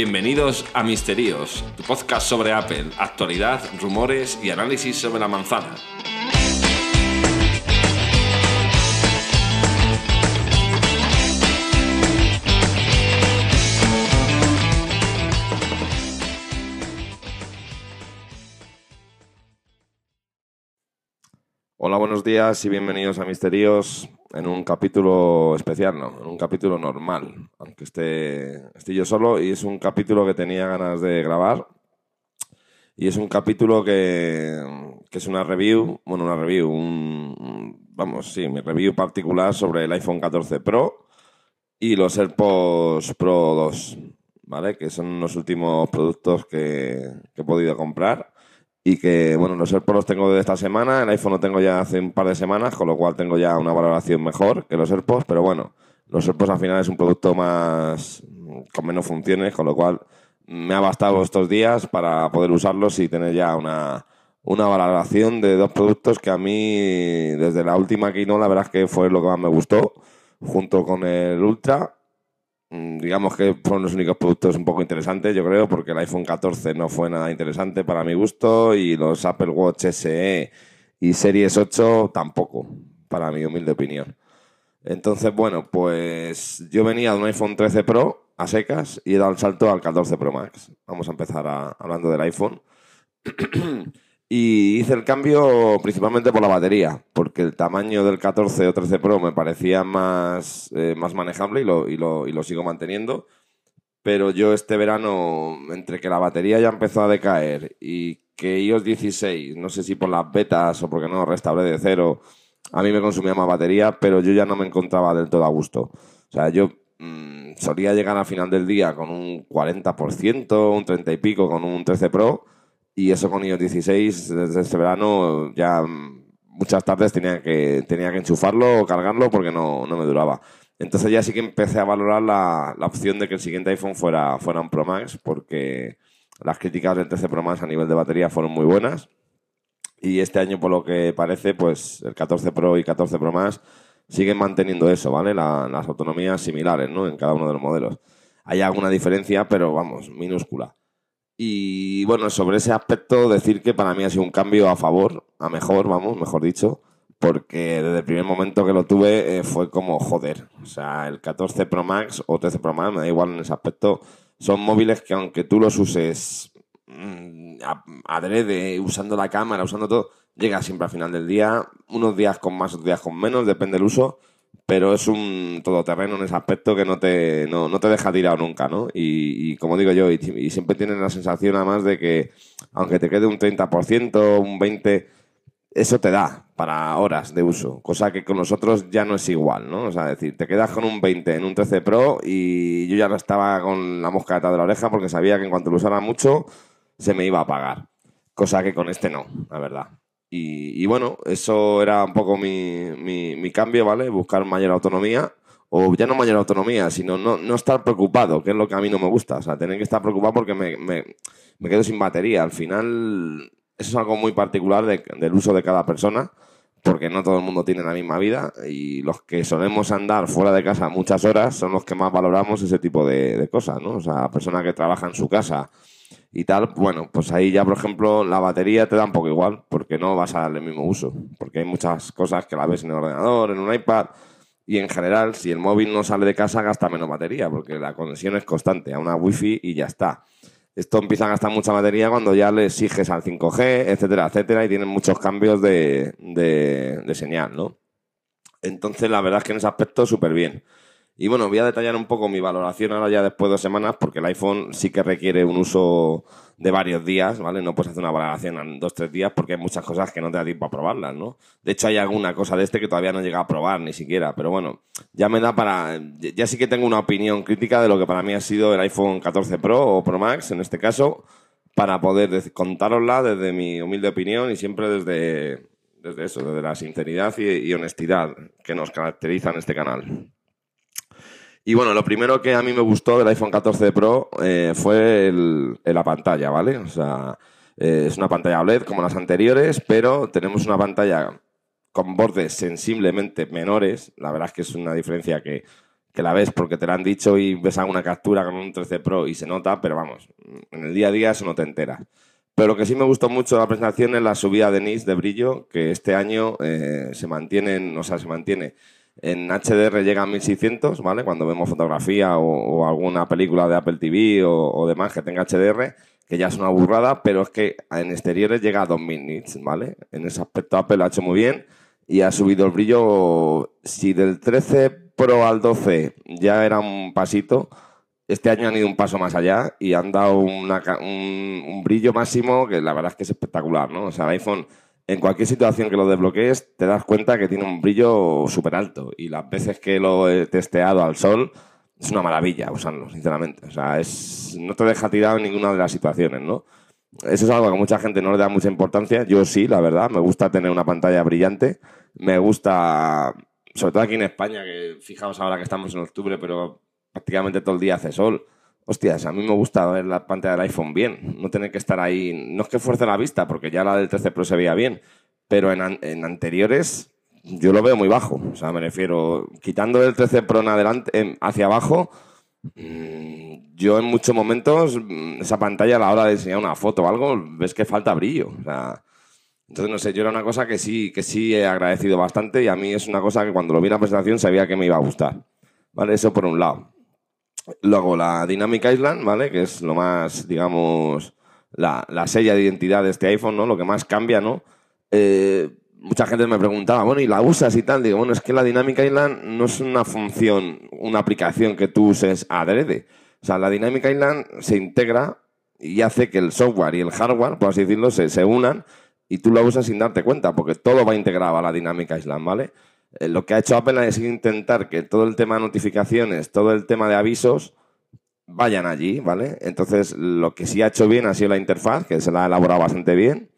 Bienvenidos a Misterios, tu podcast sobre Apple, actualidad, rumores y análisis sobre la manzana. Hola, buenos días y bienvenidos a Misterios en un capítulo especial, no, en un capítulo normal, aunque esté, esté yo solo y es un capítulo que tenía ganas de grabar y es un capítulo que, que es una review, bueno, una review, un, vamos, sí, mi review particular sobre el iPhone 14 Pro y los AirPods Pro 2, ¿vale? Que son los últimos productos que, que he podido comprar y que, bueno, los AirPods los tengo de esta semana, el iPhone lo tengo ya hace un par de semanas, con lo cual tengo ya una valoración mejor que los AirPods, pero bueno, los AirPods al final es un producto más con menos funciones, con lo cual me ha bastado estos días para poder usarlos y tener ya una, una valoración de dos productos que a mí, desde la última Keynote, la verdad es que fue lo que más me gustó, junto con el Ultra, digamos que fueron los únicos productos un poco interesantes, yo creo, porque el iPhone 14 no fue nada interesante para mi gusto y los Apple Watch SE y Series 8 tampoco, para mi humilde opinión. Entonces, bueno, pues yo venía de un iPhone 13 Pro a secas y he dado el salto al 14 Pro Max. Vamos a empezar a- hablando del iPhone. Y hice el cambio principalmente por la batería, porque el tamaño del 14 o 13 Pro me parecía más, eh, más manejable y lo, y, lo, y lo sigo manteniendo. Pero yo este verano, entre que la batería ya empezó a decaer y que iOS 16, no sé si por las betas o porque no restauré de cero, a mí me consumía más batería, pero yo ya no me encontraba del todo a gusto. O sea, yo mm, solía llegar al final del día con un 40%, un 30 y pico con un 13 Pro y eso con iOS 16 desde este verano ya muchas tardes tenía que, tenía que enchufarlo o cargarlo porque no, no me duraba. Entonces ya sí que empecé a valorar la, la opción de que el siguiente iPhone fuera, fuera un Pro Max porque las críticas del 13 Pro Max a nivel de batería fueron muy buenas. Y este año, por lo que parece, pues el 14 Pro y 14 Pro Max siguen manteniendo eso, ¿vale? La- las autonomías similares, ¿no? En cada uno de los modelos. Hay alguna diferencia, pero vamos, minúscula. Y bueno, sobre ese aspecto, decir que para mí ha sido un cambio a favor, a mejor, vamos, mejor dicho, porque desde el primer momento que lo tuve eh, fue como joder. O sea, el 14 Pro Max o 13 Pro Max, me da igual en ese aspecto, son móviles que aunque tú los uses mm, a- adrede, usando la cámara, usando todo, llega siempre al final del día, unos días con más, otros días con menos, depende del uso, pero es un todoterreno en ese aspecto que no te, no, no te deja tirado nunca, ¿no? Y, y como digo yo, y, siempre tienes la sensación además de que aunque te quede un 30%, un 20%, eso te da para horas de uso, cosa que con nosotros ya no es igual, ¿no? O sea, es decir, te quedas con un 20 en un 13 Pro y yo ya no estaba con la mosca detrás de la oreja porque sabía que en cuanto lo usara mucho se me iba a apagar, cosa que con este no, la verdad. Y, y bueno, eso era un poco mi, mi, mi cambio, ¿vale? Buscar mayor autonomía, o ya no mayor autonomía, sino no, no estar preocupado, que es lo que a mí no me gusta. O sea, tener que estar preocupado porque me, me, me quedo sin batería. Al final, eso es algo muy particular de- del uso de cada persona, porque no todo el mundo tiene la misma vida y los que solemos andar fuera de casa muchas horas son los que más valoramos ese tipo de, de cosas, ¿no? O sea, la persona que trabaja en su casa y tal, bueno, pues ahí ya, por ejemplo, la batería te da un poco igual, porque no vas a darle el mismo uso, porque hay muchas cosas que la ves en el ordenador, en un iPad, y en general, si el móvil no sale de casa, gasta menos batería, porque la conexión es constante a una wifi y ya está. Esto empieza a gastar mucha batería cuando ya le exiges al 5G, etcétera, etcétera, y tienen muchos cambios de, de- de señal, ¿no? Entonces, la verdad es que en ese aspecto, súper bien. Y bueno, voy a detallar un poco mi valoración ahora ya después de dos semanas, porque el iPhone sí que requiere un uso de varios días, ¿vale? No puedes hacer una valoración en dos, tres días porque hay muchas cosas que no te da tiempo a probarlas, ¿no? De hecho, hay alguna cosa de este que todavía no he llegado a probar ni siquiera, pero bueno, ya me da para... Ya sí que tengo una opinión crítica de lo que para mí ha sido el iPhone 14 Pro o Pro Max, en este caso, para poder contárosla desde mi humilde opinión y siempre desde, desde eso, desde la sinceridad y, y honestidad que nos caracteriza en este canal. Y bueno, lo primero que a mí me gustó del iPhone 14 Pro eh, fue el- la pantalla, ¿vale? O sea, eh, es una pantalla OLED como las anteriores, pero tenemos una pantalla con bordes sensiblemente menores. La verdad es que es una diferencia que, que la ves porque te la han dicho y ves alguna captura con un 13 Pro y se nota, pero vamos, en el día a día eso no te enteras. Pero lo que sí me gustó mucho de la presentación es la subida de NIS de brillo, que este año eh, se mantiene, o sea, se mantiene en HDR llega a 1600, ¿vale? Cuando vemos fotografía o, alguna película de Apple TV o, demás que tenga HDR, que ya es una burrada, pero es que en exteriores llega a 2000 nits, ¿vale? En ese aspecto Apple lo ha hecho muy bien y ha subido el brillo. Si del 13 Pro al 12 ya era un pasito, este año han ido un paso más allá y han dado un, un, brillo máximo que la verdad es que es espectacular, ¿no? O sea, el iPhone en cualquier situación que lo desbloquees, te das cuenta que tiene un brillo súper alto. Y las veces que lo he testeado al sol, es una maravilla usarlo, sinceramente. O sea, es, no te deja tirado en ninguna de las situaciones, ¿no? Eso es algo que mucha gente no le da mucha importancia. Yo sí, la verdad. Me gusta tener una pantalla brillante. Me gusta, sobre todo aquí en España, que fijaos ahora que estamos en octubre, pero prácticamente todo el día hace sol hostias, a mí me gusta ver la pantalla del iPhone bien, no tener que estar ahí, no es que fuerce la vista, porque ya la del 13 Pro se veía bien, pero en, anteriores yo lo veo muy bajo, o sea, me refiero, quitando el 13 Pro en adelante, hacia abajo, mm, yo en muchos momentos, mm, esa pantalla a la hora de enseñar una foto o algo, ves que falta brillo, o sea, entonces, no sé, yo era una cosa que sí, que sí he agradecido bastante y a mí es una cosa que cuando lo vi en la presentación sabía que me iba a gustar. ¿Vale? Eso por un lado. Luego la Dynamic Island, ¿vale? Que es lo más, digamos, la, la sella de identidad de este iPhone, ¿no? Lo que más cambia, ¿no? Eh, mucha gente me preguntaba, bueno, ¿y la usas y tal? Digo, bueno, es que la Dynamic Island no es una función, una aplicación que tú uses adrede. O sea, la Dynamic Island se integra y hace que el software y el hardware, por así decirlo, se, se unan y tú lo usas sin darte cuenta, porque todo va integrado a la Dynamic Island, ¿vale? Eh, lo que ha hecho Apple es intentar que todo el tema de notificaciones, todo el tema de avisos, vayan allí, ¿vale? Entonces, lo que sí ha hecho bien ha sido la interfaz, que se la ha elaborado bastante bien.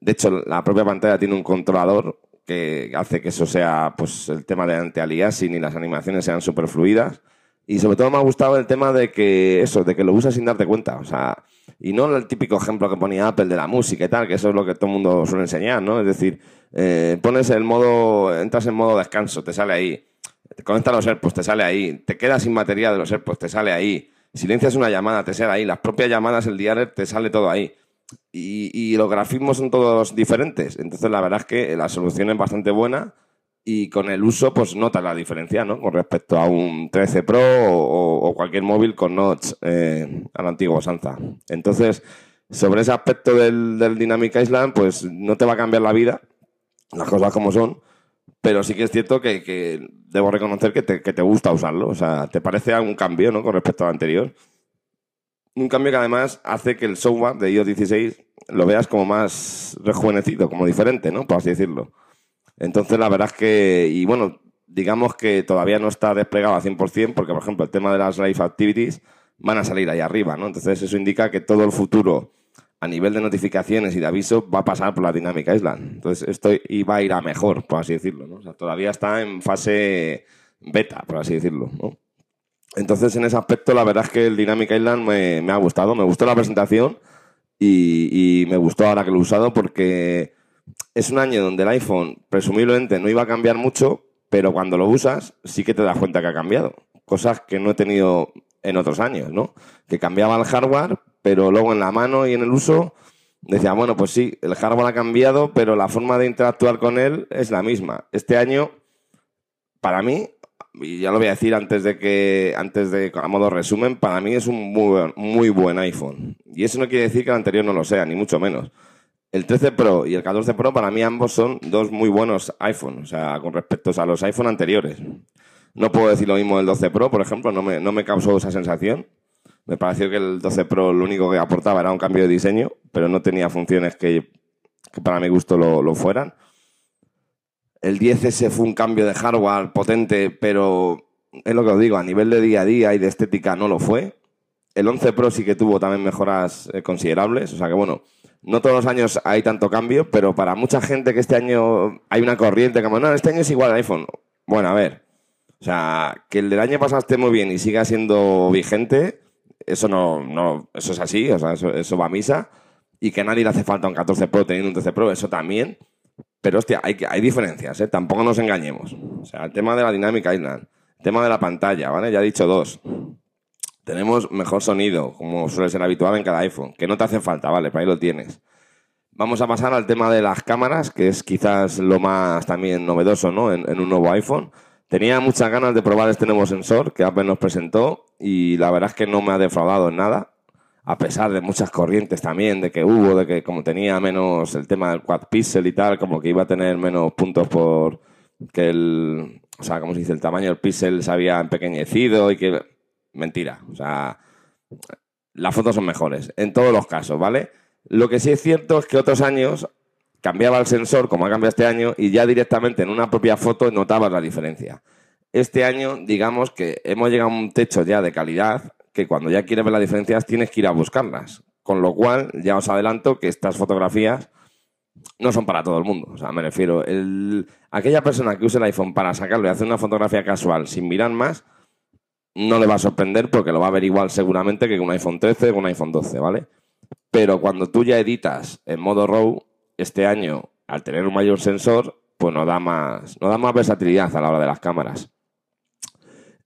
De hecho, la propia pantalla tiene un controlador que hace que eso sea, pues, el tema de anti-aliasing y las animaciones sean súper fluidas. Y sobre todo me ha gustado el tema de que, eso, de que lo usas sin darte cuenta. O sea, y no el típico ejemplo que ponía Apple de la música y tal, que eso es lo que todo el mundo suele enseñar, ¿no? Es decir, eh, pones el modo, entras en modo descanso, te sale ahí. Te conectas los AirPods, te sale ahí. Te quedas sin batería de los AirPods, te sale ahí. Silencias una llamada, te sale ahí. Las propias llamadas, el diario, te sale todo ahí. Y, y, los grafismos son todos diferentes. Entonces, la verdad es que la solución es bastante buena y con el uso, pues notas la diferencia, ¿no? Con respecto a un 13 Pro o, cualquier móvil con notch eh, a la antigua Sanza. Entonces, sobre ese aspecto del, del Dynamic Island, pues no te va a cambiar la vida, las cosas como son, pero sí que es cierto que, debo reconocer que te, que te, gusta usarlo. O sea, te parece algún cambio, ¿no? Con respecto al anterior. Un cambio que además hace que el software de iOS 16 lo veas como más rejuvenecido, como diferente, ¿no? Por así decirlo. Entonces, la verdad es que, y bueno, digamos que todavía no está desplegado al 100%, porque, por ejemplo, el tema de las live activities van a salir ahí arriba, ¿no? Entonces, eso indica que todo el futuro a nivel de notificaciones y de aviso va a pasar por la dinámica Island. Entonces, esto iba a ir a mejor, por así decirlo, todavía está en fase beta, por así decirlo. Entonces, en ese aspecto, la verdad es que el Dynamic Island me, me ha gustado. Me gustó la presentación y, y, me gustó ahora que lo he usado porque es un año donde el iPhone presumiblemente no iba a cambiar mucho, pero cuando lo usas sí que te das cuenta que ha cambiado. Cosas que no he tenido en otros años, ¿no? Que cambiaba el hardware, pero luego en la mano y en el uso decía, bueno, pues sí, el hardware ha cambiado, pero la forma de interactuar con él es la misma. Este año, para mí, y ya lo voy a decir antes de que, antes de, a modo resumen, para mí es un muy, muy buen iPhone. Y eso no quiere decir que el anterior no lo sea, ni mucho menos. El 13 Pro y el 14 Pro para mí ambos son dos muy buenos iPhones, o sea, con respecto a los iPhone anteriores. No puedo decir lo mismo del 12 Pro, por ejemplo, no me, no me causó esa sensación. Me pareció que el 12 Pro lo único que aportaba era un cambio de diseño, pero no tenía funciones que, para mi gusto lo, fueran. El 10S fue un cambio de hardware potente, pero es lo que os digo, a nivel de día a día y de estética no lo fue. El 11 Pro sí que tuvo también mejoras eh, considerables, o sea que bueno, no todos los años hay tanto cambio, pero para mucha gente que este año hay una corriente como, no, este año es igual al iPhone. Bueno, a ver, o sea, que el del año pasado esté muy bien y siga siendo vigente, eso no, no eso es así, o sea, eso, va a misa. Y que a nadie le hace falta un 14 Pro teniendo un 13 Pro, eso también. Pero hostia, hay, hay diferencias, ¿eh? tampoco nos engañemos. O sea, el tema de la Dynamic Island, Tema de la pantalla, ¿vale? Ya he dicho dos. Tenemos mejor sonido, como suele ser habitual en cada iPhone, que no te hace falta, ¿vale? Para ahí lo tienes. Vamos a pasar al tema de las cámaras, que es quizás lo más también novedoso, ¿no? En, en un nuevo iPhone. Tenía muchas ganas de probar este nuevo sensor que Apple nos presentó y la verdad es que no me ha defraudado en nada a pesar de muchas corrientes también, de que hubo, de que como tenía menos el tema del quad pixel y tal, como que iba a tener menos puntos por que el, o sea, como se dice, el tamaño del píxel se había empequeñecido y que... Mentira, o sea, las fotos son mejores, en todos los casos, ¿vale? Lo que sí es cierto es que otros años cambiaba el sensor, como ha cambiado este año, y ya directamente en una propia foto notabas la diferencia. Este año, digamos que hemos llegado a un techo ya de calidad que cuando ya quieres ver las diferencias tienes que ir a buscarlas. Con lo cual, ya os adelanto que estas fotografías no son para todo el mundo. O sea, me refiero, el, aquella persona que use el iPhone para sacarlo y hacer una fotografía casual sin mirar más, no le va a sorprender porque lo va a ver igual seguramente que con un iPhone 13 o un iPhone 12, ¿vale? Pero cuando tú ya editas en modo RAW, este año, al tener un mayor sensor, pues nos da más, nos da más versatilidad a la hora de las cámaras.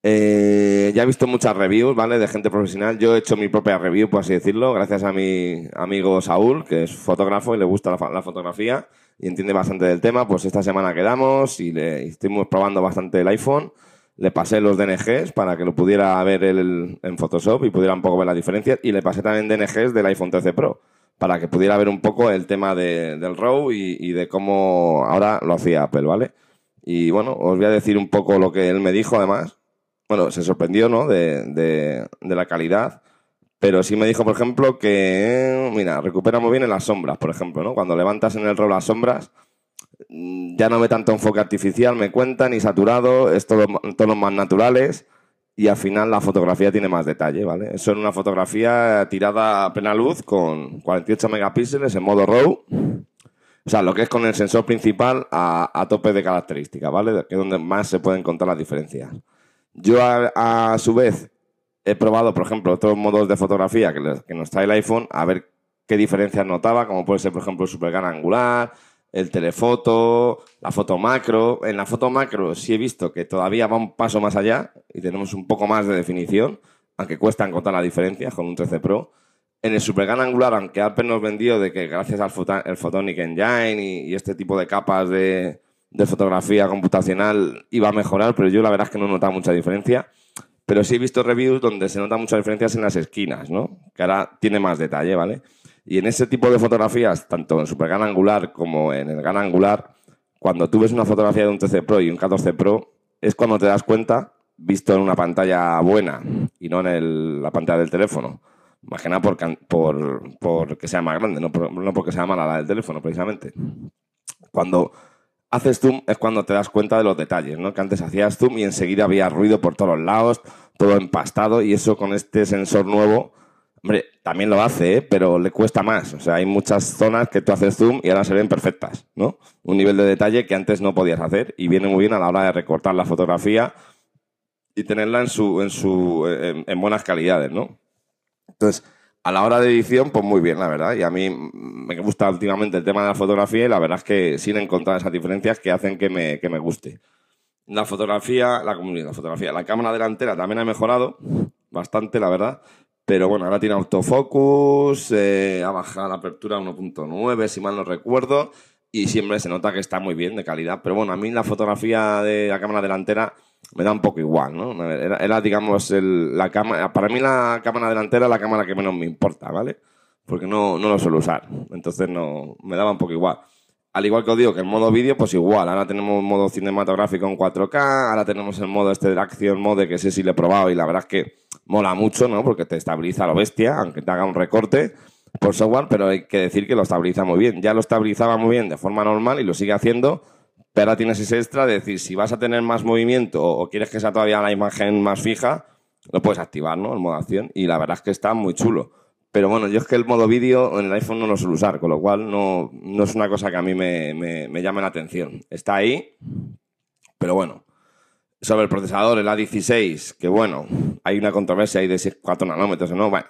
Eh, ya he visto muchas reviews, ¿vale? De gente profesional. Yo he hecho mi propia review, por así decirlo, gracias a mi amigo Saúl, que es fotógrafo y le gusta la, fotografía y entiende bastante del tema. Pues esta semana quedamos y le estuvimos probando bastante el iPhone. Le pasé los DNGs para que lo pudiera ver él en Photoshop y pudiera un poco ver la diferencia. Y le pasé también DNGs del iPhone 13 Pro para que pudiera ver un poco el tema del RAW y, y de cómo ahora lo hacía Apple, ¿vale? Y bueno, os voy a decir un poco lo que él me dijo además bueno, se sorprendió, ¿no? De, de, la calidad. Pero sí me dijo, por ejemplo, que, mira, recupera muy bien en las sombras, por ejemplo, ¿no? Cuando levantas en el rol las sombras, mm, ya no ve tanto enfoque artificial, me cuenta, ni saturado, es todo tonos más naturales y al final la fotografía tiene más detalle, ¿vale? Eso en una fotografía tirada a plena luz con 48 megapíxeles en modo RAW. O sea, lo que es con el sensor principal a, a tope de características, ¿vale? Que es donde más se pueden contar las diferencias. Yo, a, su vez, he probado, por ejemplo, otros modos de fotografía que, nos trae el iPhone, a ver qué diferencias notaba, como puede ser, por ejemplo, el super gran angular, el telefoto, la foto macro. En la foto macro sí he visto que todavía va un paso más allá y tenemos un poco más de definición, aunque cuesta encontrar la diferencia con un 13 Pro. En el super gran angular, aunque Apple nos vendió de que gracias al el Photonic Engine y este tipo de capas de, de fotografía computacional iba a mejorar, pero yo la verdad es que no he notado mucha diferencia. Pero sí he visto reviews donde se notan muchas diferencias en las esquinas, ¿no? Que ahora tiene más detalle, ¿vale? Y en ese tipo de fotografías, tanto en super gran angular como en el gran angular, cuando tú ves una fotografía de un 13 Pro y un 14 Pro, es cuando te das cuenta, visto en una pantalla buena y no en la pantalla del teléfono. Que nada por, por, que sea más grande, no, no porque sea mala la del teléfono, precisamente. Cuando haces zoom es cuando te das cuenta de los detalles, ¿no? Que antes hacías zoom y enseguida había ruido por todos lados, todo empastado y eso con este sensor nuevo, hombre, también lo hace, ¿eh? pero le cuesta más. O sea, hay muchas zonas que tú haces zoom y ahora se ven perfectas, ¿no? Un nivel de detalle que antes no podías hacer y viene muy bien a la hora de recortar la fotografía y tenerla en su, en su, en buenas calidades, ¿no? Entonces, a la hora de edición, pues muy bien, la verdad. Y a mí me gusta últimamente el tema de la fotografía y la verdad es que sin encontrar esas diferencias que hacen que me, que me guste. La fotografía, la, la fotografía, la cámara delantera también ha mejorado bastante, la verdad. Pero bueno, ahora tiene autofocus, eh, ha bajado la apertura a 1.9, si mal no recuerdo, y siempre se nota que está muy bien de calidad. Pero bueno, a mí la fotografía de la cámara delantera me da un poco igual, ¿no? Era, digamos, la cámara. Para mí, la cámara delantera es la cámara que menos me importa, ¿vale? Porque no, no lo suelo usar. Entonces, no, me daba un poco igual. Al igual que os digo que el modo vídeo, pues igual. Ahora tenemos modo cinematográfico en 4K, ahora tenemos el modo este de la acción mode, que sé si lo he probado y la verdad es que mola mucho, ¿no? Porque te estabiliza lo bestia, aunque te haga un recorte por software, pero hay que decir que lo estabiliza muy bien. Ya lo estabilizaba muy bien de forma normal y lo sigue haciendo pero ahora tienes ese extra de decir, si vas a tener más movimiento o quieres que sea todavía la imagen más fija, lo puedes activar, ¿no? El modo acción. Y la verdad es que está muy chulo. Pero bueno, yo es que el modo vídeo en el iPhone no lo suelo usar, con lo cual no, no es una cosa que a mí me, me, llame la atención. Está ahí, pero bueno. Sobre el procesador, el A16, que bueno, hay una controversia ahí de 4 nanómetros o no, bueno,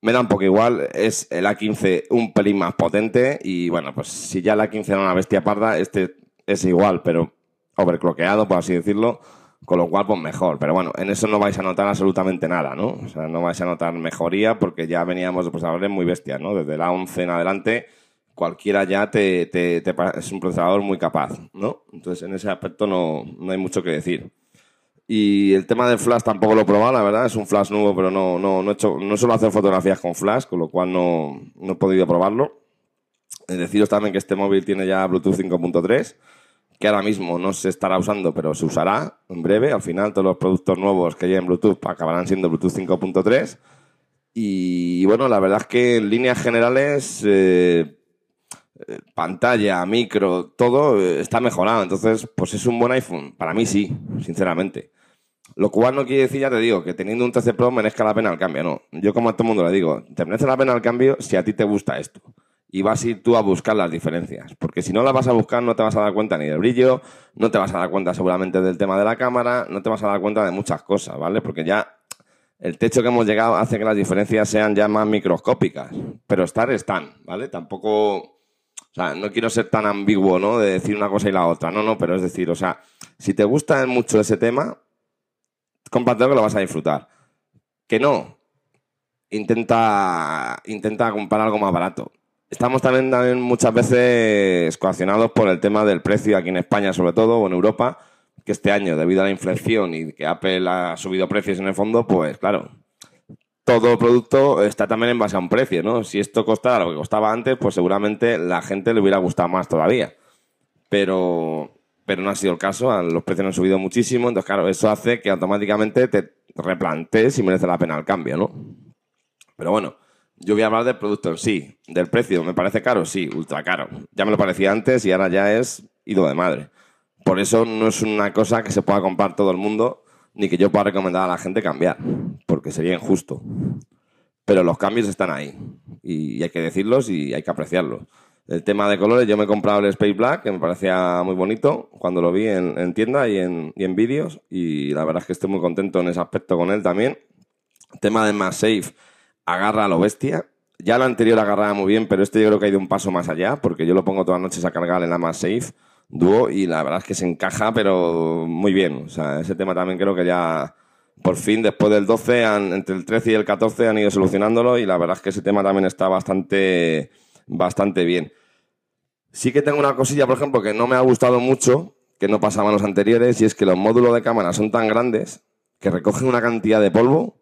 me da un poco igual. Es el A15 un pelín más potente y bueno, pues si ya el A15 era una bestia parda, este es igual, pero overcloqueado, por así decirlo, Con lo cual, pues mejor. Pero bueno, en eso no vais a notar absolutamente nada, ¿no? O sea, no vais a notar mejoría porque ya veníamos de procesadores muy bestias, ¿no? Desde la 11 en adelante, cualquiera ya te, es un procesador muy capaz, ¿no? Entonces, en ese aspecto no, no hay mucho que decir. Y el tema del flash tampoco lo he probado, la verdad. Es un flash nuevo, pero no, no, no, he hecho, no suelo hacer fotografías con flash, con lo cual no, no he podido probarlo. Eh, Deciros también que este móvil tiene ya Bluetooth 5.3, que ahora mismo no se estará usando, pero se usará en breve. Al final, todos los productos nuevos que lleven Bluetooth acabarán siendo Bluetooth 5.3. Y bueno, la verdad es que en líneas generales, eh, eh, pantalla, micro, todo eh, está mejorado. Entonces, pues es un buen iPhone. Para mí sí, sinceramente. Lo cual no quiere decir, ya te digo, que teniendo un 13 Pro merezca la pena el cambio, no. Yo como a todo el mundo le digo, te merece la pena el cambio si a ti te gusta esto. Y vas a ir tú a buscar las diferencias. Porque si no las vas a buscar, no te vas a dar cuenta ni del brillo, no te vas a dar cuenta seguramente del tema de la cámara, no te vas a dar cuenta de muchas cosas, ¿vale? Porque ya el techo que hemos llegado hace que las diferencias sean ya más microscópicas. Pero estar están, ¿vale? Tampoco... No quiero ser tan ambiguo, ¿no? De decir una cosa y la otra. No, no, pero es decir, o sea, si te gusta mucho ese tema, cómpratelo que lo vas a disfrutar. Que no, intenta, intenta comprar algo más barato. Estamos también, también muchas veces coaccionados por el tema del precio aquí en España, sobre todo, o en Europa, que este año, debido a la inflación y que Apple ha subido precios en el fondo, pues claro, todo producto está también en base a un precio, ¿no? Si esto costara lo que costaba antes, pues seguramente la gente le hubiera gustado más todavía. Pero, pero no ha sido el caso, los precios han subido muchísimo, entonces claro, eso hace que automáticamente te replantees si merece la pena el cambio, ¿no? Pero bueno, yo voy a hablar del producto en sí. Del precio, ¿me parece caro? Sí, ultra caro. Ya me lo parecía antes y ahora ya es ido de madre. Por eso no es una cosa que se pueda comprar todo el mundo, ni que yo pueda recomendar a la gente cambiar, porque sería injusto. Pero los cambios están ahí, y hay que decirlos y hay que apreciarlos. El tema de colores, yo me he comprado el Space Black, que me parecía muy bonito cuando lo vi en, en tienda y en, vídeos, y la verdad es que estoy muy contento en ese aspecto con él también. El tema de MagSafe, agarra a lo bestia. Ya el anterior agarraba muy bien, pero este yo creo que ha ido un paso más allá, porque yo lo pongo todas las noches a cargar en la MagSafe Duo y la verdad es que se encaja, pero muy bien. O sea, ese tema también creo que ya por fin, después del 12, han- entre el 13 y el 14 han ido solucionándolo y la verdad es que ese tema también está bastante, bastante bien. Sí que tengo una cosilla, por ejemplo, que no me ha gustado mucho, que no pasaba en los anteriores, y es que los módulos de cámara son tan grandes que recogen una cantidad de polvo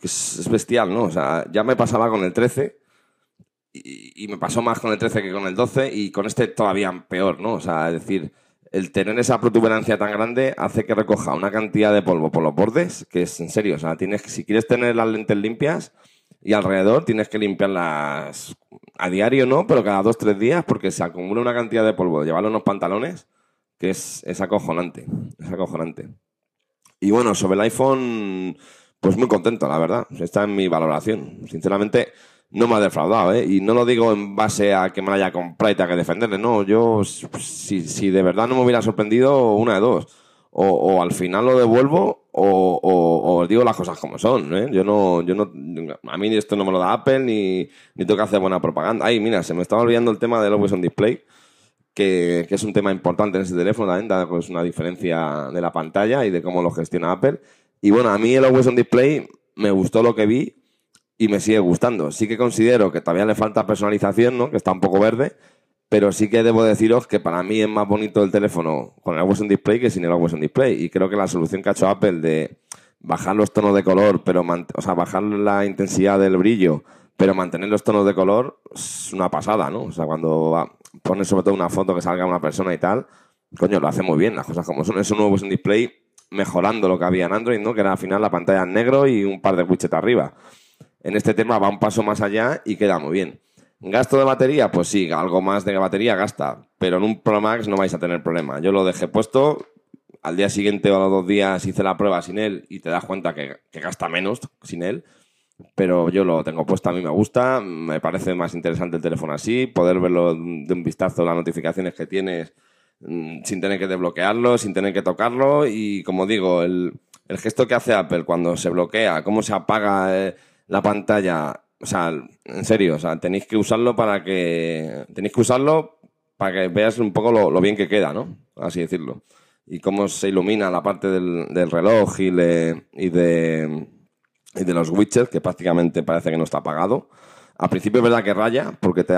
que es bestial, ¿no? O sea, ya me pasaba con el 13 y, me pasó más con el 13 que con el 12 y con este todavía peor, ¿no? O sea, es decir, el tener esa protuberancia tan grande hace que recoja una cantidad de polvo por los bordes que es en serio, o sea, tienes si quieres tener las lentes limpias y alrededor tienes que limpiarlas a diario, ¿no? Pero cada dos, tres días porque se acumula una cantidad de polvo llevarlo en los pantalones que es, es acojonante, es acojonante. Y bueno, sobre el iPhone, pues muy contento, la verdad. Está en mi valoración. Sinceramente, no me ha defraudado, ¿eh? Y no lo digo en base a que me la haya comprado y tenga que defenderle. No, yo, si, si de verdad no me hubiera sorprendido, una de dos. O, o al final lo devuelvo o, o- digo las cosas como son, ¿eh? Yo no, yo no, a mí esto no me lo da Apple ni, ni tengo que hacer buena propaganda. Ay, mira, se me estaba olvidando el tema del Always on Display que, que es un tema importante en ese teléfono también, dado que es una diferencia de la pantalla y de cómo lo gestiona Apple. Y bueno, a mí el Always on Display me gustó lo que vi y me sigue gustando. Sí que considero que todavía le falta personalización, ¿no? que está un poco verde, pero sí que debo deciros que para mí es más bonito el teléfono con el Always on Display que sin el Always on Display. Y creo que la solución que ha hecho Apple de bajar los tonos de color, pero o sea, bajar la intensidad del brillo, pero mantener los tonos de color es una pasada, ¿no? O sea, cuando pones sobre todo una foto que salga una persona y tal, coño, lo hace muy bien, las cosas como son. Es un nuevo display mejorando lo que había en Android, ¿no? Que era al final la pantalla en negro y un par de widgets arriba. En este tema va un paso más allá y queda muy bien. ¿Gasto de batería? Pues sí, algo más de batería gasta, pero en un Pro Max no vais a tener problema. Yo lo dejé puesto, al día siguiente o a los dos días hice la prueba sin él y te das cuenta que, gasta menos sin él. Pero yo lo tengo puesto, a mí me gusta, me parece más interesante el teléfono así, poder verlo de un vistazo, las notificaciones que tienes mm, sin tener que desbloquearlo, sin tener que tocarlo y como digo, el, el gesto que hace Apple cuando se bloquea, cómo se apaga eh, la pantalla, o sea, en serio, o sea, tenéis que usarlo para que tenéis que usarlo para que veas un poco lo, bien que queda, ¿no? Así decirlo. y cómo se ilumina la parte del, reloj y, le- y de, y de los widgets, que prácticamente parece que no está apagado. Al principio es verdad que raya, porque te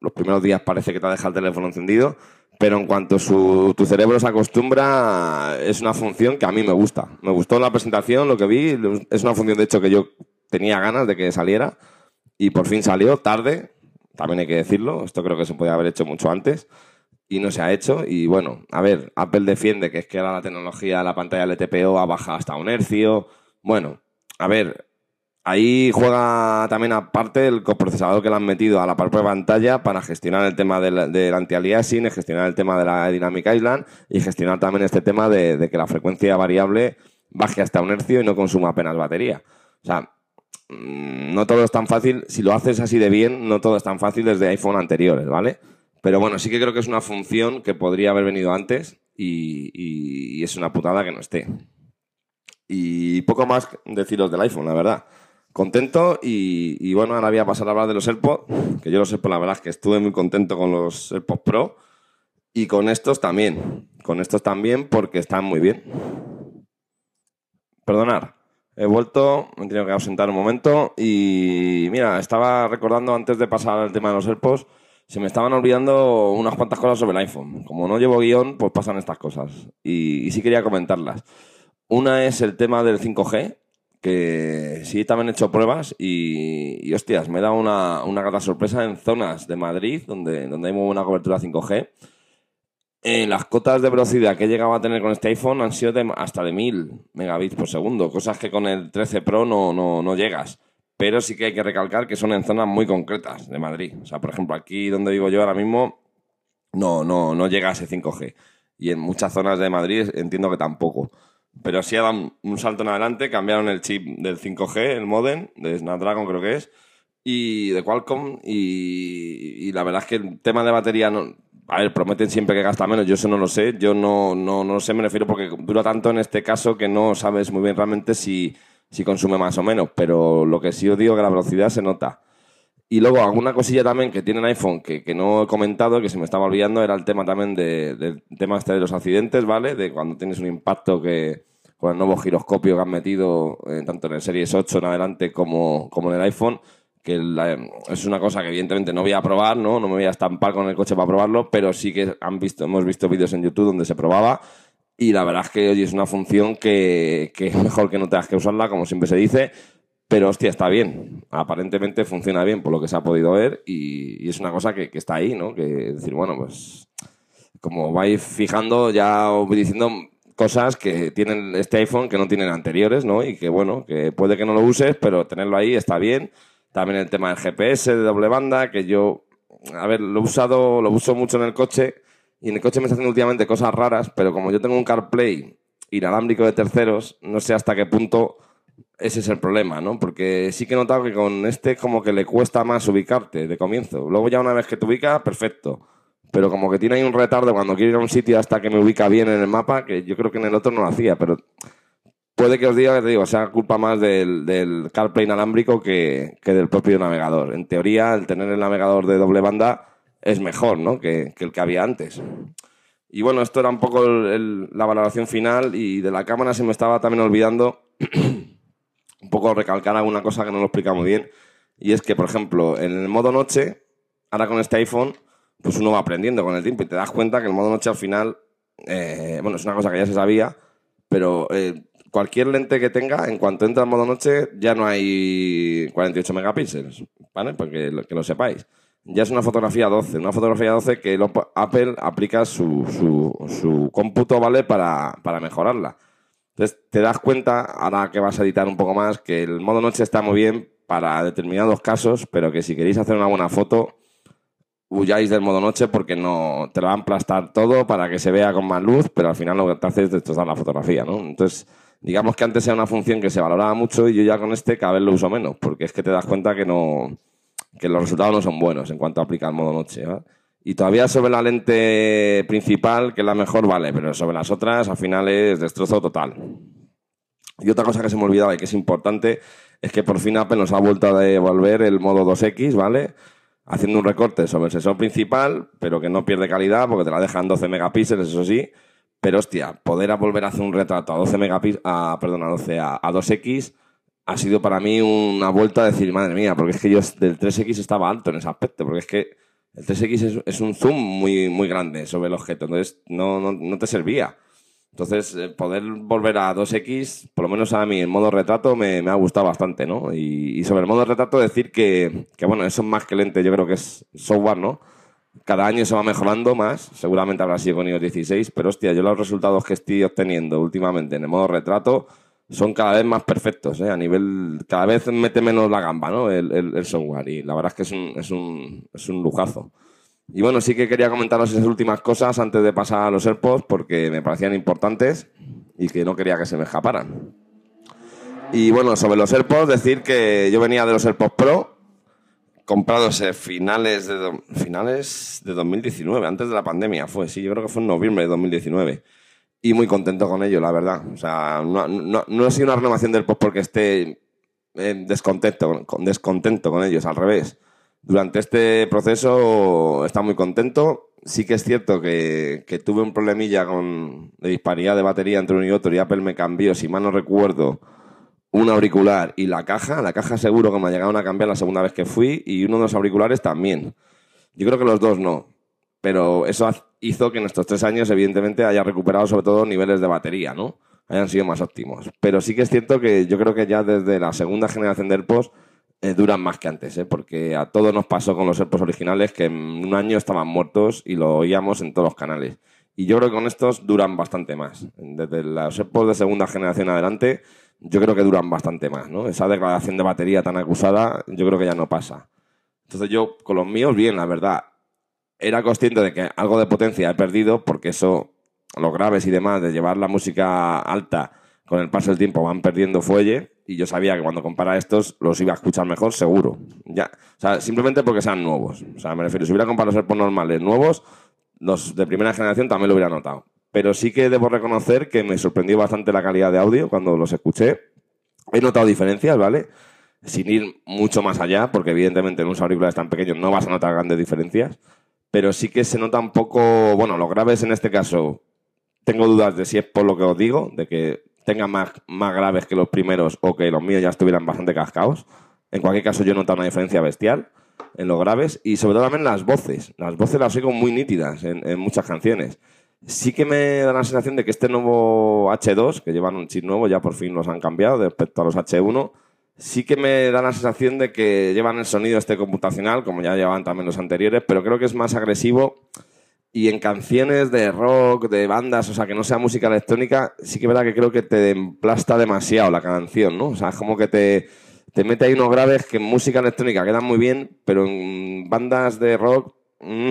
los primeros días parece que te ha dejado el teléfono encendido, pero en cuanto su, tu cerebro se acostumbra, es una función que a mí me gusta. Me gustó la presentación, lo que vi, es una función de hecho que yo tenía ganas de que saliera y por fin salió tarde, también hay que decirlo, esto creo que se podía haber hecho mucho antes y no se ha hecho. Y bueno, a ver, Apple defiende que es que ahora la tecnología de la pantalla LTPO ha bajado hasta un hercio. Bueno, a ver, ahí juega también aparte el coprocesador que le han metido a la propia pantalla para gestionar el tema del, del anti-aliasing, gestionar el tema de la Dynamic Island y gestionar también este tema de, de que la frecuencia variable baje hasta un hercio y no consuma apenas batería. O sea, no todo es tan fácil, si lo haces así de bien, no todo es tan fácil desde iPhone anteriores, ¿vale? Pero bueno, sí que creo que es una función que podría haber venido antes y, es una putada que no esté. Y poco más deciros del iPhone, la verdad. Contento y, y bueno, ahora voy a pasar a hablar de los AirPods, que yo los AirPods, la verdad es que estuve muy contento con los AirPods Pro y con estos también. Con estos también porque están muy bien. Perdonar, he vuelto, me he tenido que ausentar un momento y mira, estaba recordando antes de pasar al tema de los AirPods, se me estaban olvidando unas cuantas cosas sobre el iPhone. Como no llevo guion, pues pasan estas cosas y, y sí quería comentarlas. Una es el tema del 5G, que sí también he hecho pruebas y, y, hostias, me da una, una grata sorpresa en zonas de Madrid donde, donde hay muy buena cobertura 5G. Eh, las cotas de velocidad que he llegado a tener con este iPhone han sido de- hasta de 1000 megabits por segundo, cosas que con el 13 Pro no, no, no llegas. Pero sí que hay que recalcar que son en zonas muy concretas de Madrid. O sea, por ejemplo, aquí donde vivo yo ahora mismo no, no, no llega a ese 5G. Y en muchas zonas de Madrid entiendo que tampoco. Pero sí dan un salto en adelante, cambiaron el chip del 5G, el modem, de Snapdragon creo que es, y de Qualcomm, y, y la verdad es que el tema de batería, no, a ver, prometen siempre que gasta menos, yo eso no lo sé, yo no, no, no lo sé, me refiero porque dura tanto en este caso que no sabes muy bien realmente si, si consume más o menos, pero lo que sí os digo que la velocidad se nota. Y luego, alguna cosilla también que tiene el iPhone que, que no he comentado, que se me estaba olvidando, era el tema también de- del tema este de los accidentes, ¿vale? De cuando tienes un impacto que con el nuevo giroscopio que han metido, eh, tanto en el Series 8 en adelante como, como en el iPhone, que la- es una cosa que evidentemente no voy a probar, ¿no? No me voy a estampar con el coche para probarlo, pero sí que han visto, hemos visto vídeos en YouTube donde se probaba y la verdad es que oye, es una función que, que es mejor que no tengas que usarla, como siempre se dice, pero hostia, está bien. Aparentemente funciona bien por lo que se ha podido ver y, y es una cosa que, que está ahí, ¿no? Que decir, bueno, pues como vais fijando, ya os voy diciendo cosas que tienen este iPhone que no tienen anteriores, ¿no? Y que bueno, que puede que no lo uses, pero tenerlo ahí está bien. También el tema del GPS de doble banda, que yo, a ver, lo he usado, lo uso mucho en el coche y en el coche me está haciendo últimamente cosas raras, pero como yo tengo un CarPlay inalámbrico de terceros, no sé hasta qué punto ese es el problema, ¿no? Porque sí que he notado que con este como que le cuesta más ubicarte de comienzo. Luego ya una vez que te ubicas, perfecto. Pero como que tiene ahí un retardo cuando quiero ir a un sitio hasta que me ubica bien en el mapa, que yo creo que en el otro no lo hacía, pero puede que os diga que te digo, sea culpa más del, del CarPlay inalámbrico que, que del propio navegador. En teoría, el tener el navegador de doble banda es mejor, ¿no? Que, que el que había antes. Y bueno, esto era un poco el- el- la valoración final y de la cámara se me estaba también olvidando un poco recalcar alguna cosa que no lo explica muy bien. Y es que, por ejemplo, en el modo noche, ahora con este iPhone, pues uno va aprendiendo con el tiempo y te das cuenta que el modo noche al final, eh, bueno, es una cosa que ya se sabía, pero eh, cualquier lente que tenga, en cuanto entra en modo noche, ya no hay 48 megapíxeles, ¿vale? Porque lo- que lo sepáis. Ya es una fotografía 12, una fotografía 12 que el Apple aplica su, su, su cómputo, ¿vale? Para, para mejorarla. Entonces te das cuenta, ahora que vas a editar un poco más, que el modo noche está muy bien para determinados casos, pero que si queréis hacer una buena foto, huyáis del modo noche porque no te lo va a aplastar todo para que se vea con más luz, pero al final lo que te hace es destrozar la fotografía, ¿no? Entonces, digamos que antes era una función que se valoraba mucho y yo ya con este cada vez lo uso menos, porque es que te das cuenta que no que los resultados no son buenos en cuanto aplica el modo noche. Y todavía sobre la lente principal, que es la mejor, vale, pero sobre las otras al final es destrozo total. Y otra cosa que se me olvidaba y que es importante es que por fin Apple nos ha vuelto a devolver el modo 2X, ¿vale? Haciendo un recorte sobre el sensor principal, pero que no pierde calidad porque te la dejan 12 megapíxeles, eso sí, Pero hostia, poder volver a hacer un retrato a 12 megapíxeles, a, perdón, a 12, a, 2X, ha sido para mí una vuelta a decir, madre mía, porque es que yo del 3X estaba alto en ese aspecto, porque es que el 3X es, un zoom muy, muy grande sobre el objeto, entonces no, no, no te servía. Entonces, eh, poder volver a 2X, por lo menos a mí, en modo retrato, me, ha gustado bastante, ¿no? Y, sobre el modo retrato, decir que, que, bueno, eso es más que lente, yo creo que es software, ¿no? Cada año se va mejorando más, seguramente habrá sido con iOS 16, pero hostia, yo los resultados que estoy obteniendo últimamente en el modo retrato son cada vez más perfectos, ¿eh? A nivel, cada vez mete menos la gamba, ¿no? El, el, software, y la verdad es que es un, es un, es un lujazo. Y bueno, sí que quería comentaros esas últimas cosas antes de pasar a los AirPods porque me parecían importantes y que no quería que se me escaparan. Y bueno, sobre los AirPods, decir que yo venía de los AirPods Pro, comprados en finales de, finales de 2019, antes de la pandemia fue, sí, yo creo que fue en noviembre de 2019. Y muy contento con ello, la verdad. O sea, no, no, ha sido una renovación del post porque esté descontento, descontento con ellos, al revés durante este proceso está muy contento. Sí que es cierto que, tuve un problemilla con de disparidad de batería entre uno y otro y Apple me cambió, si mal no recuerdo, un auricular y la caja. La caja seguro que me ha llegado a cambiar la segunda vez que fui y uno de los auriculares también. Yo creo que los dos no. Pero eso hizo que en estos tres años, evidentemente, haya recuperado sobre todo niveles de batería, ¿no? Hayan sido más óptimos. Pero sí que es cierto que yo creo que ya desde la segunda generación del post eh, duran más que antes, ¿eh? porque a todos nos pasó con los AirPods originales que en un año estaban muertos y lo oíamos en todos los canales. Y yo creo que con estos duran bastante más. Desde los AirPods de segunda generación adelante, yo creo que duran bastante más. ¿no? Esa declaración de batería tan acusada, yo creo que ya no pasa. Entonces yo, con los míos, bien, la verdad. Era consciente de que algo de potencia he perdido, porque eso, los graves y demás, de llevar la música alta con el paso del tiempo van perdiendo fuelle y yo sabía que cuando compara estos los iba a escuchar mejor, seguro. Ya, o sea, simplemente porque sean nuevos. O sea, me refiero, si hubiera comprado los AirPods normales nuevos, los de primera generación también lo hubiera notado. Pero sí que debo reconocer que me sorprendió bastante la calidad de audio cuando los escuché. He notado diferencias, ¿vale? Sin ir mucho más allá, porque evidentemente en unos auriculares tan pequeños no vas a notar grandes diferencias. Pero sí que se nota un poco, bueno, los graves en este caso, tengo dudas de si es por lo que os digo, de que tengan más, más graves que los primeros o que los míos ya estuvieran bastante cascados. En cualquier caso, yo he notado una diferencia bestial en los graves y sobre todo también las voces. Las voces las oigo muy nítidas en, muchas canciones. Sí que me da la sensación de que este nuevo H2, que llevan un chip nuevo, ya por fin los han cambiado respecto a los H1, sí que me da la sensación de que llevan el sonido este computacional, como ya llevaban también los anteriores, pero creo que es más agresivo y en canciones de rock, de bandas, o sea, que no sea música electrónica, sí que es verdad que creo que te emplasta demasiado la canción, ¿no? O sea, es como que te, te mete ahí unos graves que en música electrónica quedan muy bien, pero en bandas de rock mm,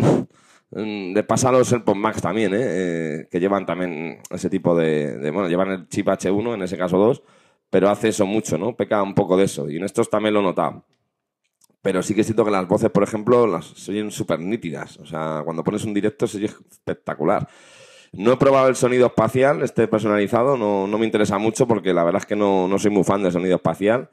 de pasa los AirPods Max también, ¿eh? ¿eh? Que llevan también ese tipo de, de, Bueno, llevan el chip H1, en ese caso 2, pero hace eso mucho, ¿no? Peca un poco de eso. Y en estos también lo he notado. Pero sí que siento que las voces, por ejemplo, las soy súper nítidas. O sea, cuando pones un directo se oye espectacular. No he probado el sonido espacial, este personalizado, no, no me interesa mucho porque la verdad es que no, no, soy muy fan del sonido espacial.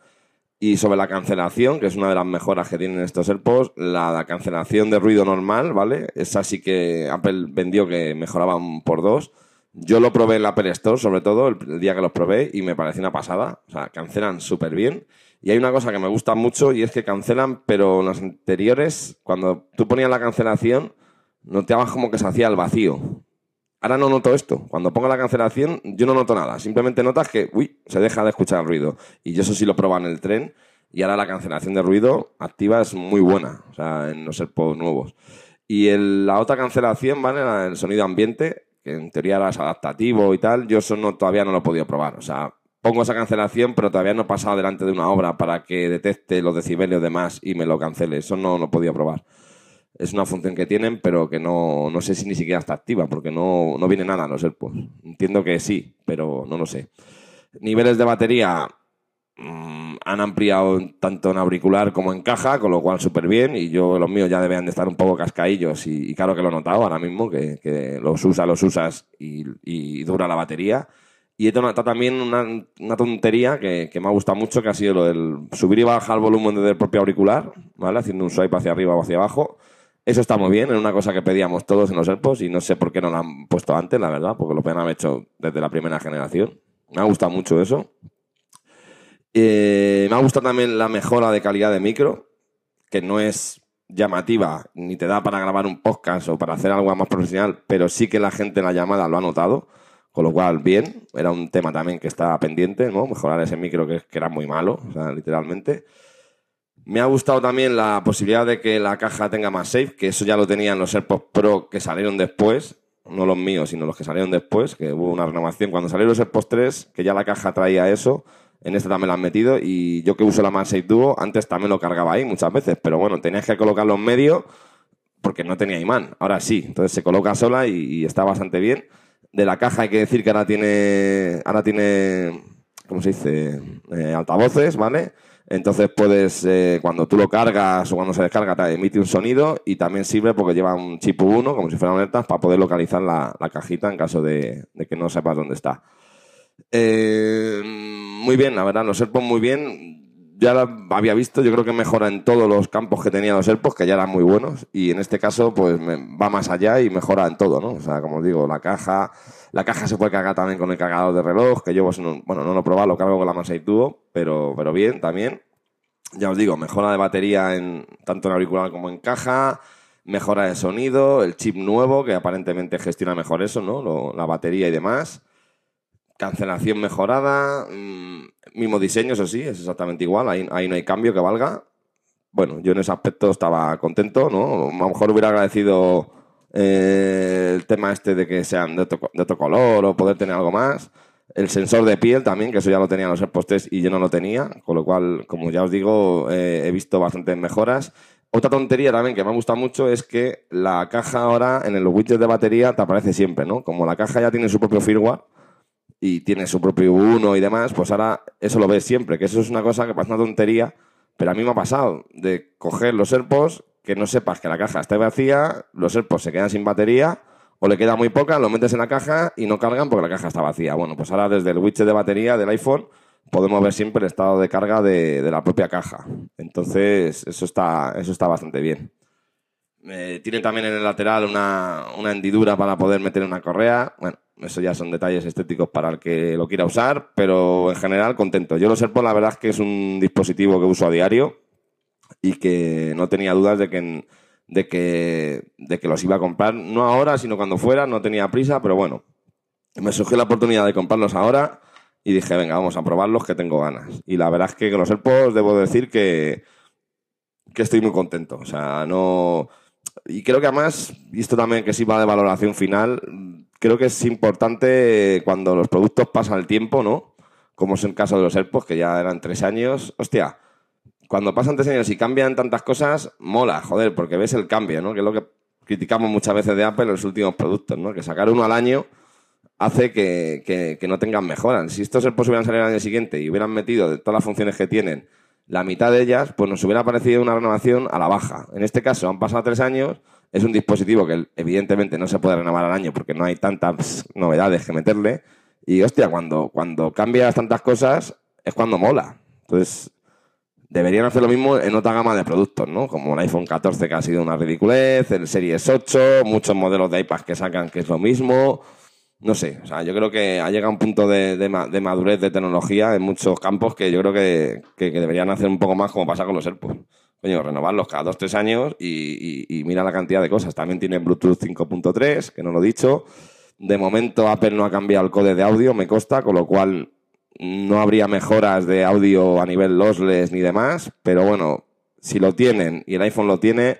Y sobre la cancelación, que es una de las mejoras que tienen estos AirPods, la, la cancelación de ruido normal, ¿vale? Esa sí que Apple vendió que mejoraban por dos. Yo lo probé en la Apple Store, sobre todo, el, día que los probé, y me pareció una pasada. O sea, cancelan súper bien. Y hay una cosa que me gusta mucho y es que cancelan, pero en las anteriores, cuando tú ponías la cancelación, notabas como que se hacía el vacío. Ahora no noto esto. Cuando pongo la cancelación, yo no noto nada. Simplemente notas que, uy, se deja de escuchar el ruido. Y yo eso sí lo probé en el tren. Y ahora la cancelación de ruido activa es muy buena. O sea, en los AirPods nuevos. Y la otra cancelación, ¿vale? El sonido ambiente, que en teoría era adaptativo y tal, yo eso no, todavía no lo he podido probar. O sea, pongo esa cancelación, pero todavía no he pasado delante de una obra para que detecte los decibelios de más y me lo cancele. Eso no lo podía probar. Es una función que tienen, pero que no, no sé si ni siquiera está activa, porque no, no viene nada a no ser pues. Entiendo que sí, pero no lo sé. Niveles de batería mm, han ampliado tanto en auricular como en caja, con lo cual súper bien. Y yo, los míos ya deben de estar un poco cascaillos. Y, claro que lo he notado ahora mismo, que, los usas, los usas y, dura la batería. Y he notado también una, una tontería que, que, me ha gustado mucho, que ha sido lo del subir y bajar el volumen desde el propio auricular, ¿vale? Haciendo un swipe hacia arriba o hacia abajo. Eso está muy bien, es una cosa que pedíamos todos en los AirPods y no sé por qué no lo han puesto antes, la verdad, porque lo pueden haber hecho desde la primera generación. Me ha gustado mucho eso. Eh, me ha gustado también la mejora de calidad de micro, que no es llamativa ni te da para grabar un podcast o para hacer algo más profesional, pero sí que la gente en la llamada lo ha notado, con lo cual bien, era un tema también que estaba pendiente, ¿no? Mejorar ese micro que, que era muy malo, o sea, literalmente. Me ha gustado también la posibilidad de que la caja tenga más safe, que eso ya lo tenían los AirPods Pro que salieron después, no los míos, sino los que salieron después, que hubo una renovación. Cuando salieron los AirPods 3, que ya la caja traía eso, en este también lo han metido y yo que uso la MagSafe Duo, antes también lo cargaba ahí muchas veces, pero bueno, tenías que colocarlo en medio porque no tenía imán. Ahora sí, entonces se coloca sola y, está bastante bien. De la caja hay que decir que ahora tiene, ahora tiene, ¿cómo se dice? Eh, altavoces, ¿vale? Entonces puedes, eh, cuando tú lo cargas o cuando se descarga, te emite un sonido y también sirve porque lleva un chip 1, como si fueran alertas, para poder localizar la, cajita en caso de, que no sepas dónde está. Eh, muy bien, la verdad, los AirPods muy bien. Ya la había visto, yo creo que mejora en todos los campos que tenían los AirPods, que ya eran muy buenos. Y en este caso, pues va más allá y mejora en todo, ¿no? O sea, como digo, la caja, la caja se puede cargar también con el cargador de reloj, que yo, pues, bueno, no lo he probado, lo cargo con la Mansa Duo, pero, pero bien también. Ya os digo, mejora de batería en, tanto en auricular como en caja, mejora de sonido, el chip nuevo, que aparentemente gestiona mejor eso, ¿no? la batería y demás cancelación mejorada, mm, mismo diseño, eso sí, es exactamente igual, ahí, no hay cambio que valga. Bueno, yo en ese aspecto estaba contento, ¿no? A lo mejor hubiera agradecido eh, el tema este de que sean de otro, color o poder tener algo más. El sensor de piel también, que eso ya lo tenían los AirPods y yo no lo tenía, con lo cual, como ya os digo, eh, he visto bastantes mejoras. Otra tontería también que me ha gustado mucho es que la caja ahora en el widget de batería te aparece siempre, ¿no? Como la caja ya tiene su propio firmware, y tiene su propio uno y demás, pues ahora eso lo ves siempre, que eso es una cosa que pasa una tontería, pero a mí me ha pasado de coger los AirPods, que no sepas que la caja está vacía, los AirPods se quedan sin batería, o le queda muy poca, lo metes en la caja y no cargan porque la caja está vacía. Bueno, pues ahora desde el widget de batería del iPhone podemos ver siempre el estado de carga de, la propia caja. Entonces, eso está, eso está bastante bien. Eh, tiene también en el lateral una, una hendidura para poder meter una correa. Bueno, eso ya son detalles estéticos para el que lo quiera usar, pero en general contento. Yo los AirPods la verdad es que es un dispositivo que uso a diario y que no tenía dudas de que, de que, de que los iba a comprar, no ahora, sino cuando fuera, no tenía prisa, pero bueno, me surgió la oportunidad de comprarlos ahora y dije, venga, vamos a probarlos que tengo ganas. Y la verdad es que con los AirPods debo decir que, que estoy muy contento. O sea, no... Y creo que además, y esto también que sí va de valoración final, creo que es importante cuando los productos pasan el tiempo, ¿no? Como es el caso de los AirPods, que ya eran tres años. Hostia, cuando pasan tres años y cambian tantas cosas, mola, joder, porque ves el cambio, ¿no? Que es lo que criticamos muchas veces de Apple en los últimos productos, ¿no? Que sacar uno al año hace que, no tengan mejoras. Si estos AirPods hubieran salido el año siguiente y hubieran metido de todas las funciones que tienen la mitad de ellas, pues nos hubiera parecido una renovación a la baja. En este caso, han pasado tres años es un dispositivo que evidentemente no se puede renovar al año porque no hay tantas novedades que meterle. Y hostia, cuando, cuando cambias tantas cosas es cuando mola. Entonces, deberían hacer lo mismo en otra gama de productos, ¿no? Como el iPhone 14 que ha sido una ridiculez, el Series 8, muchos modelos de iPad que sacan que es lo mismo. No sé, o sea, yo creo que ha llegado un punto de, madurez de tecnología en muchos campos que yo creo que, que, deberían hacer un poco más como pasa con los AirPods coño, renovarlos cada dos, tres años y, mira la cantidad de cosas. También tiene Bluetooth 5.3, que no lo he dicho. De momento Apple no ha cambiado el código de audio, me consta, con lo cual no habría mejoras de audio a nivel lossless ni demás, pero bueno, si lo tienen y el iPhone lo tiene,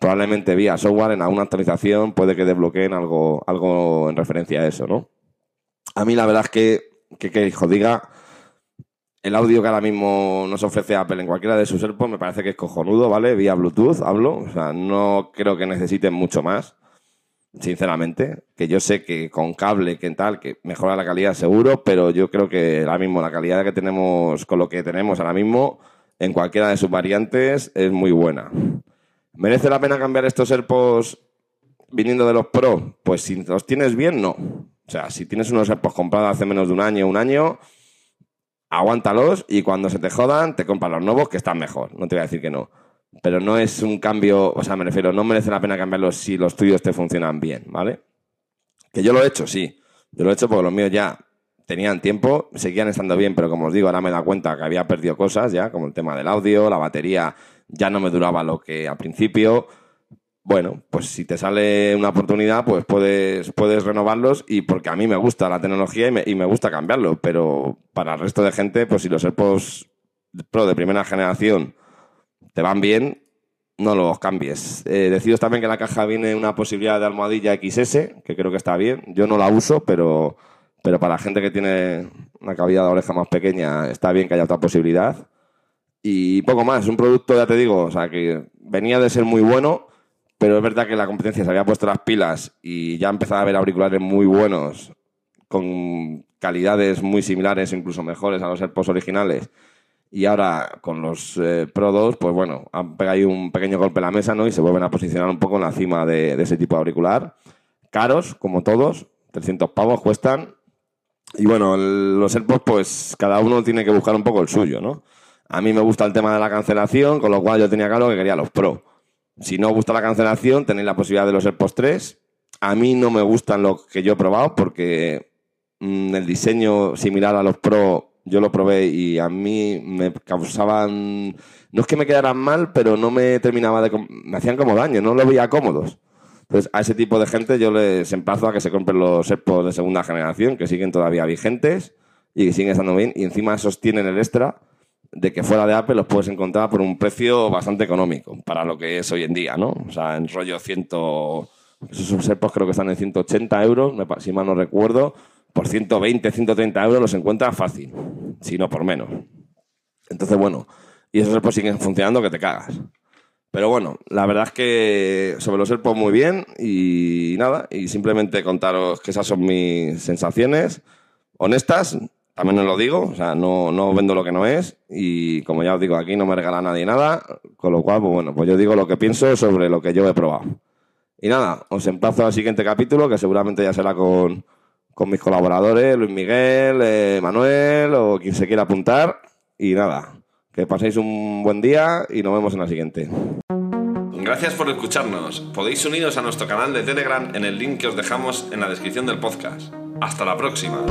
probablemente vía software en alguna actualización puede que desbloqueen algo, algo en referencia a eso, ¿no? A mí la verdad es que, que, que hijo, diga, el audio que ahora mismo nos ofrece Apple en cualquiera de sus AirPods me parece que es cojonudo, ¿vale? Vía Bluetooth hablo, o sea, no creo que necesiten mucho más, sinceramente. Que yo sé que con cable, que tal, que mejora la calidad seguro, pero yo creo que ahora mismo la calidad que tenemos con lo que tenemos ahora mismo en cualquiera de sus variantes es muy buena. ¿Merece la pena cambiar estos AirPods viniendo de los Pro? Pues si los tienes bien, no. O sea, si tienes unos AirPods comprados hace menos de un año, un año aguántalos y cuando se te jodan, te compras los nuevos que están mejor. No te voy a decir que no. Pero no es un cambio, o sea, me refiero, no merece la pena cambiarlos si los tuyos te funcionan bien, ¿vale? Que yo lo he hecho, sí. Yo lo he hecho porque los míos ya tenían tiempo, seguían estando bien, pero como os digo, ahora me dado cuenta que había perdido cosas ya, como el tema del audio, la batería ya no me duraba lo que al principio. Bueno, pues si te sale una oportunidad, pues puedes, puedes renovarlos y porque a mí me gusta la tecnología y me, y me gusta cambiarlo, pero para el resto de gente, pues si los AirPods Pro de primera generación te van bien, no los cambies. Eh, deciros también que en la caja viene una posibilidad de almohadilla XS, que creo que está bien. Yo no la uso, pero, pero para la gente que tiene una cavidad de oreja más pequeña está bien que haya otra posibilidad. Y poco más, un producto, ya te digo, o sea, que venía de ser muy bueno, pero es verdad que la competencia se había puesto las pilas y ya empezaba a haber auriculares muy buenos, con calidades muy similares, incluso mejores a los AirPods originales y ahora con los eh, Pro 2, pues bueno, han pegado ahí un pequeño golpe en la mesa, ¿no? Y se vuelven a posicionar un poco en la cima de, ese tipo de auricular. Caros, como todos, 300 pavos cuestan. Y bueno, los AirPods, pues cada uno tiene que buscar un poco el suyo, ¿no? A mí me gusta el tema de la cancelación, con lo cual yo tenía claro que quería los Pro. Si no os gusta la cancelación, tenéis la posibilidad de los AirPods 3. A mí no me gustan los que yo he probado porque mm, el diseño similar a los Pro yo lo probé y a mí me causaban. No es que me quedaran mal, pero no me terminaba de. Me hacían como daño, no lo veía cómodos. Entonces, a ese tipo de gente yo les emplazo a que se compren los AirPods de segunda generación, que siguen todavía vigentes y que siguen estando bien. Y encima sostienen el extra de que fuera de Apple los puedes encontrar por un precio bastante económico para lo que es hoy en día, ¿no? O sea, en rollo ciento. Esos AirPods creo que están en 180 euros, si mal no recuerdo por 120, 130 euros los encuentras fácil, si no por menos. Entonces, bueno, y esos AirPods siguen funcionando que te cagas. Pero bueno, la verdad es que sobre los AirPods muy bien y nada, y simplemente contaros que esas son mis sensaciones honestas, también os lo digo, o sea, no, no vendo lo que no es y como ya os digo, aquí no me regala nadie nada, con lo cual, pues bueno, pues yo digo lo que pienso sobre lo que yo he probado. Y nada, os emplazo al siguiente capítulo, que seguramente ya será con con mis colaboradores, Luis Miguel, eh, Manuel o quien se quiera apuntar. Y nada, que paséis un buen día y nos vemos en la siguiente. Gracias por escucharnos. Podéis uniros a nuestro canal de Telegram en el link que os dejamos en la descripción del podcast. Hasta la próxima.